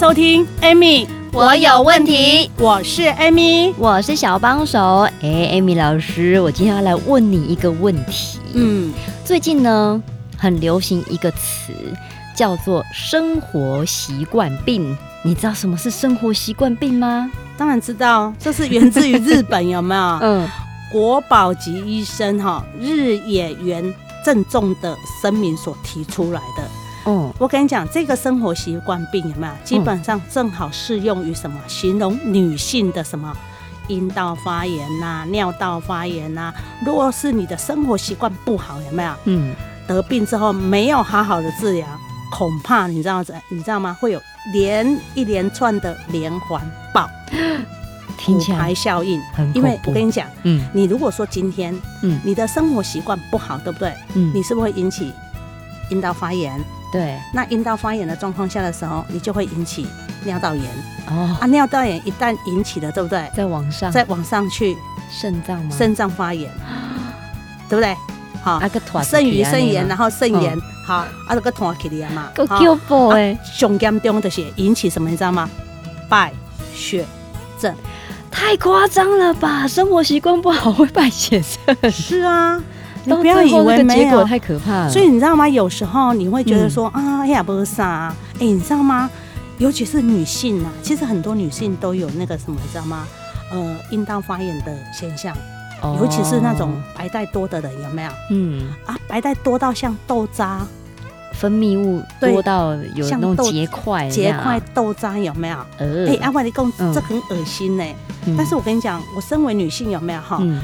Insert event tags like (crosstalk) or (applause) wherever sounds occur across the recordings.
收听，Amy，我有问题。我是 Amy，我是小帮手。哎，Amy 老师，我今天要来问你一个问题。嗯，最近呢，很流行一个词，叫做生活习惯病。你知道什么是生活习惯病吗？当然知道，这是源自于日本，有没有？(laughs) 嗯，国宝级医生哈日野原郑重的声明所提出来的。嗯，我跟你讲，这个生活习惯病有没有？基本上正好适用于什么？形容女性的什么阴道发炎呐、啊、尿道发炎呐、啊。如果是你的生活习惯不好，有没有？嗯，得病之后没有好好的治疗，恐怕你知道怎？你知道吗？会有连一连串的连环爆，听起来骨牌效应。因为我跟你讲，嗯，你如果说今天，嗯，你的生活习惯不好，对不对？嗯，你是不是会引起阴道发炎？对，那阴道发炎的状况下的时候，你就会引起尿道炎哦。啊，尿道炎一旦引起了，对不对？再往上，再往上去，肾脏吗？肾脏发炎，对不对？好，啊个肾盂肾炎，然后肾炎，好，啊这个团起来嘛，够恐怖哎！上严重的是引起什么？你知道吗？败血症，太夸张了吧？生活习惯不好会败血症？是啊。你不要以为没有，结果太可怕了。所以你知道吗？有时候你会觉得说、嗯、啊，呀不是啥，哎，你知道吗？尤其是女性啊，其实很多女性都有那个什么，你知道吗？呃，阴道发炎的现象，哦、尤其是那种白带多的人，有没有？嗯啊，白带多到像豆渣，分泌物多到有那种结块，结块豆渣有没有？哎、呃，阿外你讲这很恶心呢。嗯、但是我跟你讲，我身为女性，有没有哈？嗯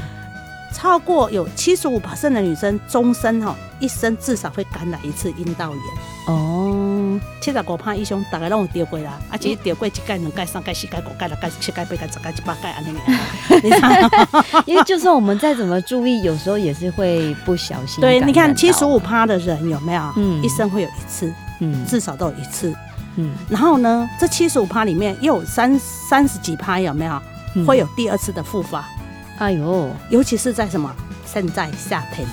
超过有七十五%的女生终身哈，一生至少会感染一次阴道炎哦。七十五趴以上大概拢有得过啦，而且得过一盖、两盖、三盖、四盖、五盖、六盖、七盖、八盖、十盖、八盖安尼。(laughs) 你看，因为就算我们再怎么注意，有时候也是会不小心。对，你看七十五趴的人有没有？嗯，一生会有一次，嗯，至少都有一次，嗯。然后呢，这七十五趴里面又有三三十几趴有没有会有第二次的复发？哎呦，尤其是在什么？现在夏天，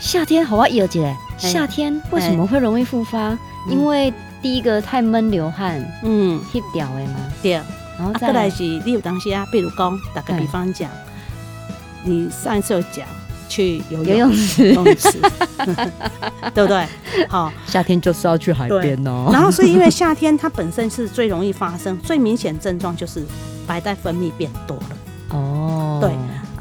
夏天好啊，有姐，夏天为什么会容易复发？欸、因为第一个太闷流汗，嗯，去掉的嘛，对。然后再来是，你有东西啊，比如讲，打个比方讲，欸、你上一次有讲去游泳池，游泳池，(laughs) 对不对？好，夏天就是要去海边哦。然后，所以因为夏天它本身是最容易发生，最明显症状就是白带分泌变多了。哦，对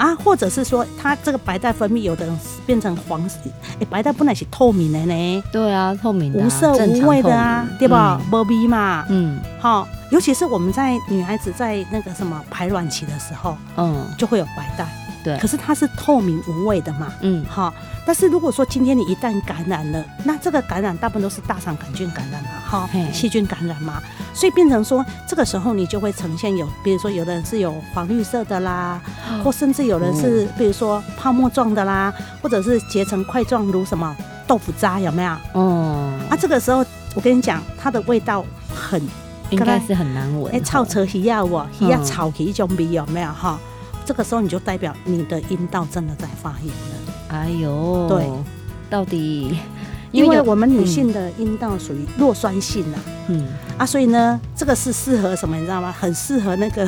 啊，或者是说，它这个白带分泌，有的人变成黄色，哎，白带本来是透明的呢。对啊，透明的，无色无味的啊，对吧？无味嘛，嗯，好，尤其是我们在女孩子在那个什么排卵期的时候，嗯，就会有白带。对，可是它是透明无味的嘛，嗯，好。但是如果说今天你一旦感染了，那这个感染大部分都是大肠杆菌感染嘛，哈，细菌感染嘛，所以变成说这个时候你就会呈现有，比如说有的人是有黄绿色的啦，或甚至有人是比如说泡沫状的啦，或者是结成块状如什么豆腐渣有没有？哦，啊，这个时候我跟你讲，它的味道很应该是很难闻，哎，臭车需要我需要炒起一种味有没有？哈？这个时候你就代表你的阴道真的在发炎了。哎呦，对，到底因为我们女性的阴道属于弱酸性啊，嗯啊，所以呢，这个是适合什么？你知道吗？很适合那个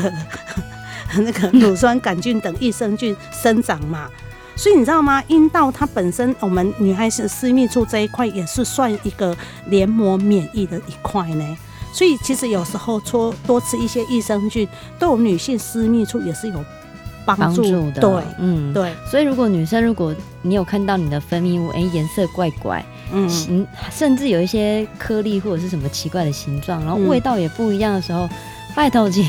(laughs) 那个 (laughs) 乳酸杆菌等益生菌生长嘛。所以你知道吗？阴道它本身，我们女孩子私密处这一块也是算一个黏膜免疫的一块呢。所以其实有时候多多吃一些益生菌，对我们女性私密处也是有。帮助，助的，对，嗯，对，所以如果女生，如果你有看到你的分泌物，哎、欸，颜色怪怪，嗯，甚至有一些颗粒或者是什么奇怪的形状，然后味道也不一样的时候，嗯、拜托姐，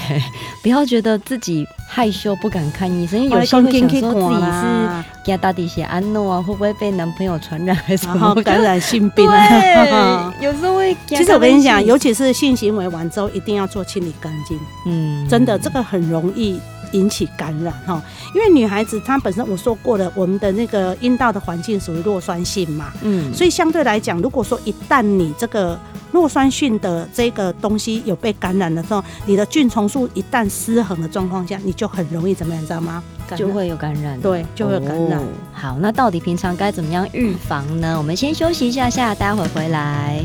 不要觉得自己害羞不敢看医生，因为有些会想说自己是给到底些安诺啊，会不会被男朋友传染还是什么感染性病？对，(laughs) 有时候会。其实我跟你讲，尤其是性行为完之后，一定要做清理干净。嗯，真的，这个很容易。引起感染哈，因为女孩子她本身我说过了，我们的那个阴道的环境属于弱酸性嘛，嗯，所以相对来讲，如果说一旦你这个弱酸性的这个东西有被感染的时候，你的菌虫数一旦失衡的状况下，你就很容易怎么样，你知道吗？就会有感染，对，就会有感染。哦。好，那到底平常该怎么样预防呢？我们先休息一下下，待会回来。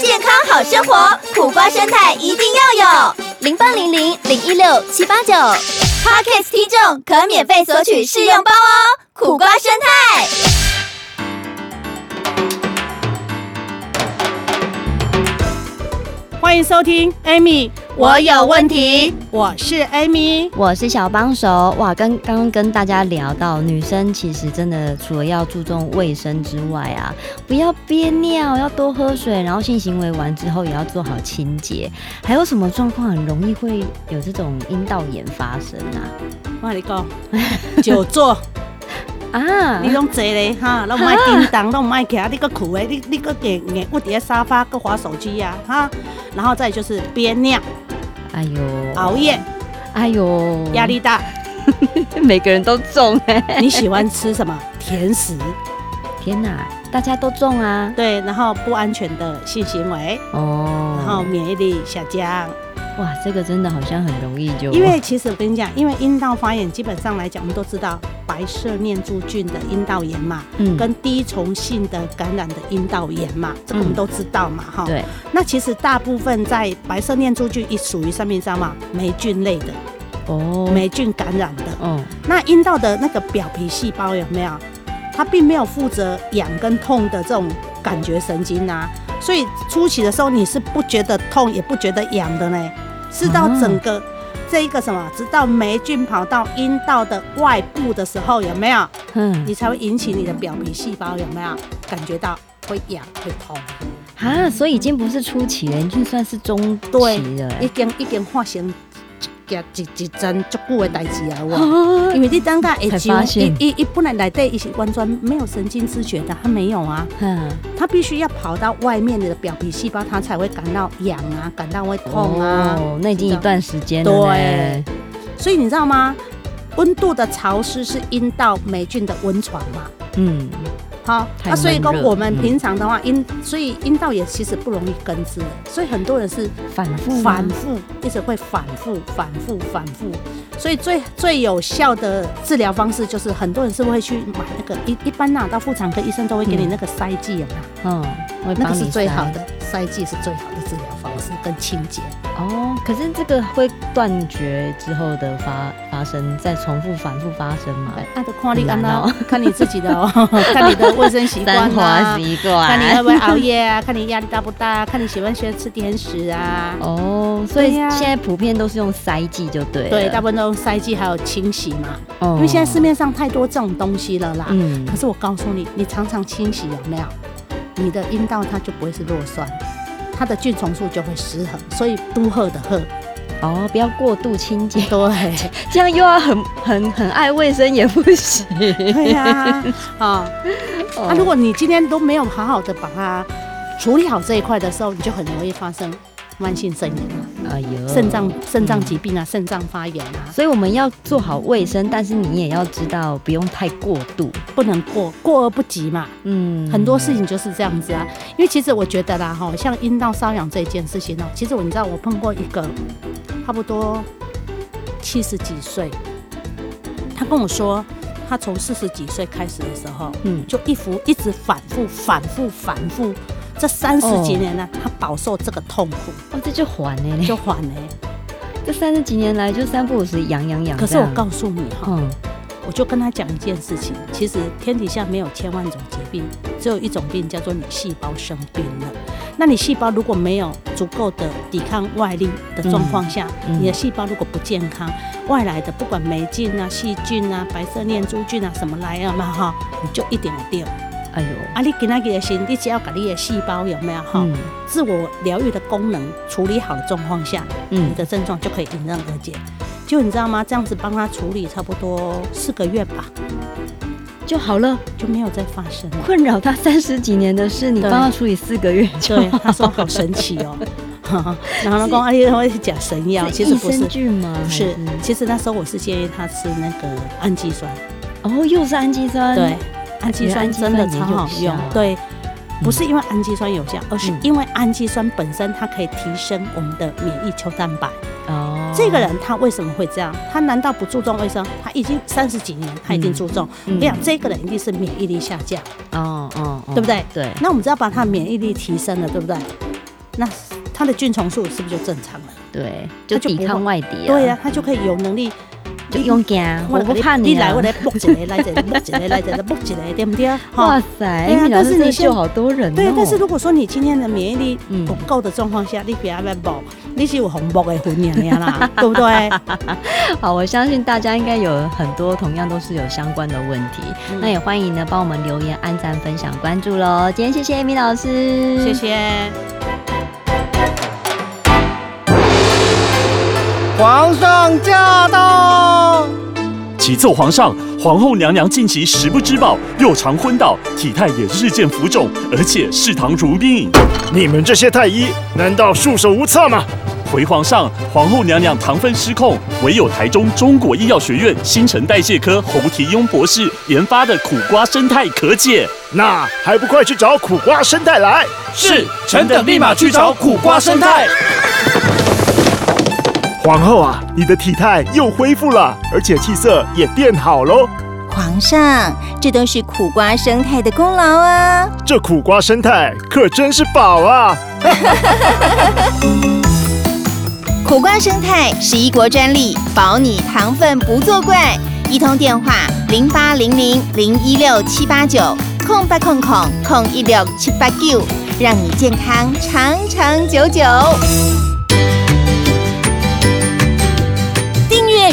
健康好生活，苦瓜生态一定要有。零八零零零一六七八九，Podcast 听众可免费索取试用包哦。苦瓜生态。欢迎收听，Amy，我有问题。我是 Amy，我是小帮手。哇，跟刚刚跟大家聊到，女生其实真的除了要注重卫生之外啊，不要憋尿，要多喝水，然后性行为完之后也要做好清洁。还有什么状况很容易会有这种阴道炎发生啊？我跟你讲，久坐。(laughs) 啊！你拢坐咧哈，拢卖叮当，拢卖起来，你个苦诶，你你个点点，我底下沙发个滑手机呀哈，然后再就是憋尿，哎呦，熬夜，哎呦，压力大，(laughs) 每个人都中哎。(laughs) 你喜欢吃什么甜食？天哪，大家都中啊！对，然后不安全的性行为哦，然后免疫力下降。哇，这个真的好像很容易就。因为其实我跟你讲，因为阴道发炎，基本上来讲，我们都知道白色念珠菌的阴道炎嘛，嗯，跟滴虫性的感染的阴道炎嘛，这个我们都知道嘛，哈、嗯。对。那其实大部分在白色念珠菌一属于上面上嘛，霉菌类的。哦。霉菌感染的。哦。那阴道的那个表皮细胞有没有？它并没有负责痒跟痛的这种感觉神经啊，所以初期的时候你是不觉得痛，也不觉得痒的呢。是到整个这一个什么，直到霉菌跑到阴道的外部的时候，有没有？嗯，你才会引起你的表皮细胞有没有感觉到会痒会痛？啊，所以已经不是初期了，已经算是中期了，已经已经发生。夹一一针足久的代志啊！我，因为你当下会发现，一一本来内底一些完全没有神经知觉的，它没有啊，嗯，它必须要跑到外面的表皮细胞，它才会感到痒啊，感到会痛啊。哦，那已经一段时间了。对，所以你知道吗？温度的潮湿是阴道霉菌的温床嘛？嗯。好，那、啊、所以讲我们平常的话，阴、嗯、所以阴道也其实不容易根治，所以很多人是反复反复，一直会反复反复反复，所以最最有效的治疗方式就是很多人是会去买那个一一般呐，到妇产科医生都会给你那个塞剂，有没有？嗯，那个是最好的塞剂是最好的治疗方式跟清洁。哦，可是这个会断绝之后的发发生，再重复反复发生嘛？啊，就看你安那，(laughs) 看你自己的哦，(laughs) 看你的卫生习惯啊，习惯，看你会不会熬夜啊，看你压力大不大，看你喜欢喜欢吃甜食啊。哦，所以现在普遍都是用塞剂就对。对，大部分都用塞剂，还有清洗嘛。哦。因为现在市面上太多这种东西了啦。嗯。可是我告诉你，你常常清洗有没有？你的阴道它就不会是弱酸。它的菌虫数就会失衡，所以都喝的喝哦，不要过度清洁。对，(laughs) 这样又要很很很爱卫生也不行。对呀、啊，(laughs) 啊，那如果你今天都没有好好的把它处理好这一块的时候，你就很容易发生。慢性肾炎啊，哎呦，肾脏肾脏疾病啊，肾脏发炎啊，所以我们要做好卫生，但是你也要知道不用太过度，不能过过而不及嘛。嗯，很多事情就是这样子啊。因为其实我觉得啦，哈，像阴道瘙痒这件事情呢，其实我你知道，我碰过一个差不多七十几岁，他跟我说，他从四十几岁开始的时候，嗯，就一副一直反复反复反复。这三十几年来，他饱受这个痛苦。哦，这就缓呢，就缓呢。这三十几年来，就三不五时痒痒痒。可是我告诉你哈，嗯，我就跟他讲一件事情，其实天底下没有千万种疾病，只有一种病叫做你细胞生病了。那你细胞如果没有足够的抵抗外力的状况下，嗯嗯、你的细胞如果不健康，外来的不管霉菌啊、细菌啊、白色念珠菌啊什么来了嘛哈，你就一点一点。哎呦，啊你给那个心，你只要把你的细胞有没有哈，嗯、自我疗愈的功能处理好的状况下，嗯、你的症状就可以迎刃而解。就你知道吗？这样子帮他处理差不多四个月吧。就好了，就没有再发生困扰他三十几年的事，你帮他处理四个月就，对，他说好神奇哦。(laughs) 然后呢，公阿姨会讲神药，其实不是菌吗？不是，其实那时候我是建议他吃那个氨基酸。哦，又是氨基酸？对，氨基酸真的超好用。对，不是因为氨基酸有效，而是因为氨基酸本身它可以提升我们的免疫球蛋白。哦。这个人他为什么会这样？他难道不注重卫生？他已经三十几年，他已经注重。我跟你讲，这个人一定是免疫力下降。哦哦，对不对？对。那我们只要把他免疫力提升了，对不对？那他的菌虫数是不是就正常了？对，就抵抗外敌。对呀，他就可以有能力。就勇敢，我不怕你。你来，我来剥起来，来这里剥起来，来这里剥起来，对不对？哇塞！对啊，但是你救好多人。对，但是如果说你今天的免疫力不够的状况下，你不要来剥，你是有红剥的婚姻呀啦，对不对？好，我相信大家应该有很多同样都是有相关的问题，那也欢迎呢帮我们留言、按赞、分享、关注喽。今天谢谢 Amy 老师，谢谢。皇上驾到！启奏皇上，皇后娘娘近期食不知饱，又常昏倒，体态也日渐浮肿，而且嗜糖如命。你们这些太医，难道束手无策吗？回皇上，皇后娘娘糖分失控，唯有台中中国医药学院新陈代谢科侯提庸博士研发的苦瓜生态可解。那还不快去找苦瓜生态来？是，臣等立马去找苦瓜生态。皇后啊，你的体态又恢复了，而且气色也变好喽。皇上，这都是苦瓜生态的功劳啊！这苦瓜生态可真是宝啊！(laughs) 苦瓜生态是一国专利，保你糖分不作怪。一通电话零八零零零一六七八九空八空空空一六七八九，让你健康长长久久。